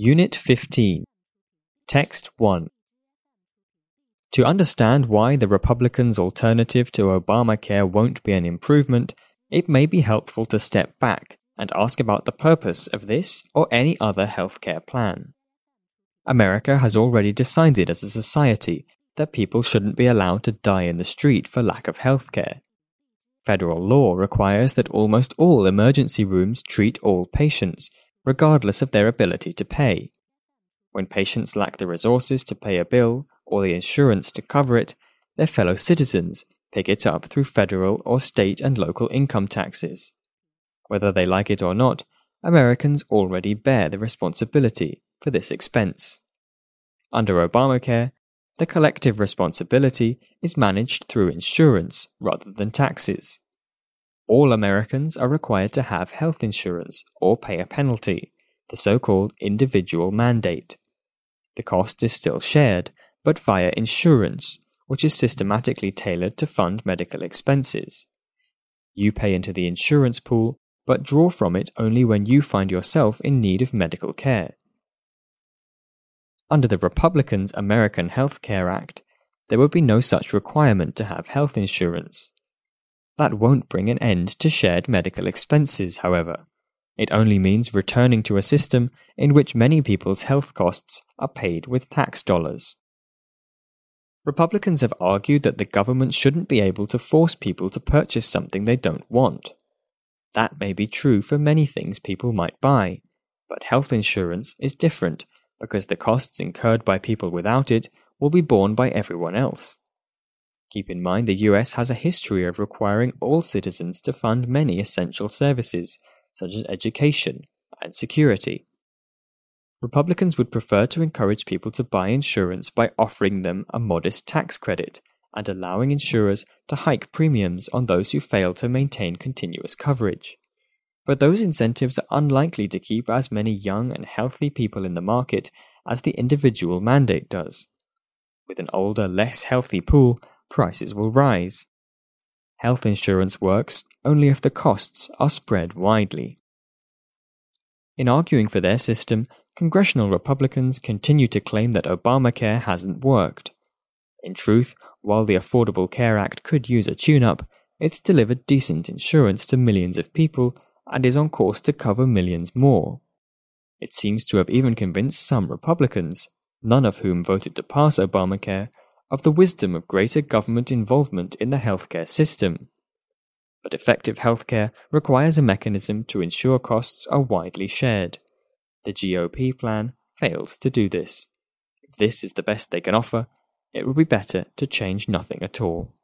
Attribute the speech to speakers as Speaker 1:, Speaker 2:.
Speaker 1: Unit 15 Text 1 To understand why the Republicans' alternative to Obamacare won't be an improvement, it may be helpful to step back and ask about the purpose of this or any other healthcare plan. America has already decided as a society that people shouldn't be allowed to die in the street for lack of healthcare. Federal law requires that almost all emergency rooms treat all patients, regardless of their ability to pay. When patients lack the resources to pay a bill or the insurance to cover it, their fellow citizens pick it up through federal or state and local income taxes. Whether they like it or not, Americans already bear the responsibility for this expense. Under Obamacare, the collective responsibility is managed through insurance rather than taxes. All Americans are required to have health insurance or pay a penalty, the so called individual mandate. The cost is still shared, but via insurance, which is systematically tailored to fund medical expenses. You pay into the insurance pool, but draw from it only when you find yourself in need of medical care. Under the Republicans' American Health Care Act, there would be no such requirement to have health insurance. That won't bring an end to shared medical expenses, however. It only means returning to a system in which many people's health costs are paid with tax dollars. Republicans have argued that the government shouldn't be able to force people to purchase something they don't want. That may be true for many things people might buy, but health insurance is different because the costs incurred by people without it will be borne by everyone else. Keep in mind the US has a history of requiring all citizens to fund many essential services, such as education and security. Republicans would prefer to encourage people to buy insurance by offering them a modest tax credit and allowing insurers to hike premiums on those who fail to maintain continuous coverage but those incentives are unlikely to keep as many young and healthy people in the market as the individual mandate does. With an older, less healthy pool, prices will rise. Health insurance works only if the costs are spread widely. In arguing for their system, congressional Republicans continue to claim that Obamacare hasn't worked. In truth, while the Affordable Care Act could use a tune up, it's delivered decent insurance to millions of people and is on course to cover millions more. It seems to have even convinced some Republicans, none of whom voted to pass Obamacare, of the wisdom of greater government involvement in the healthcare system. But effective healthcare requires a mechanism to ensure costs are widely shared. The GOP plan fails to do this. If this is the best they can offer, it would be better to change nothing at all.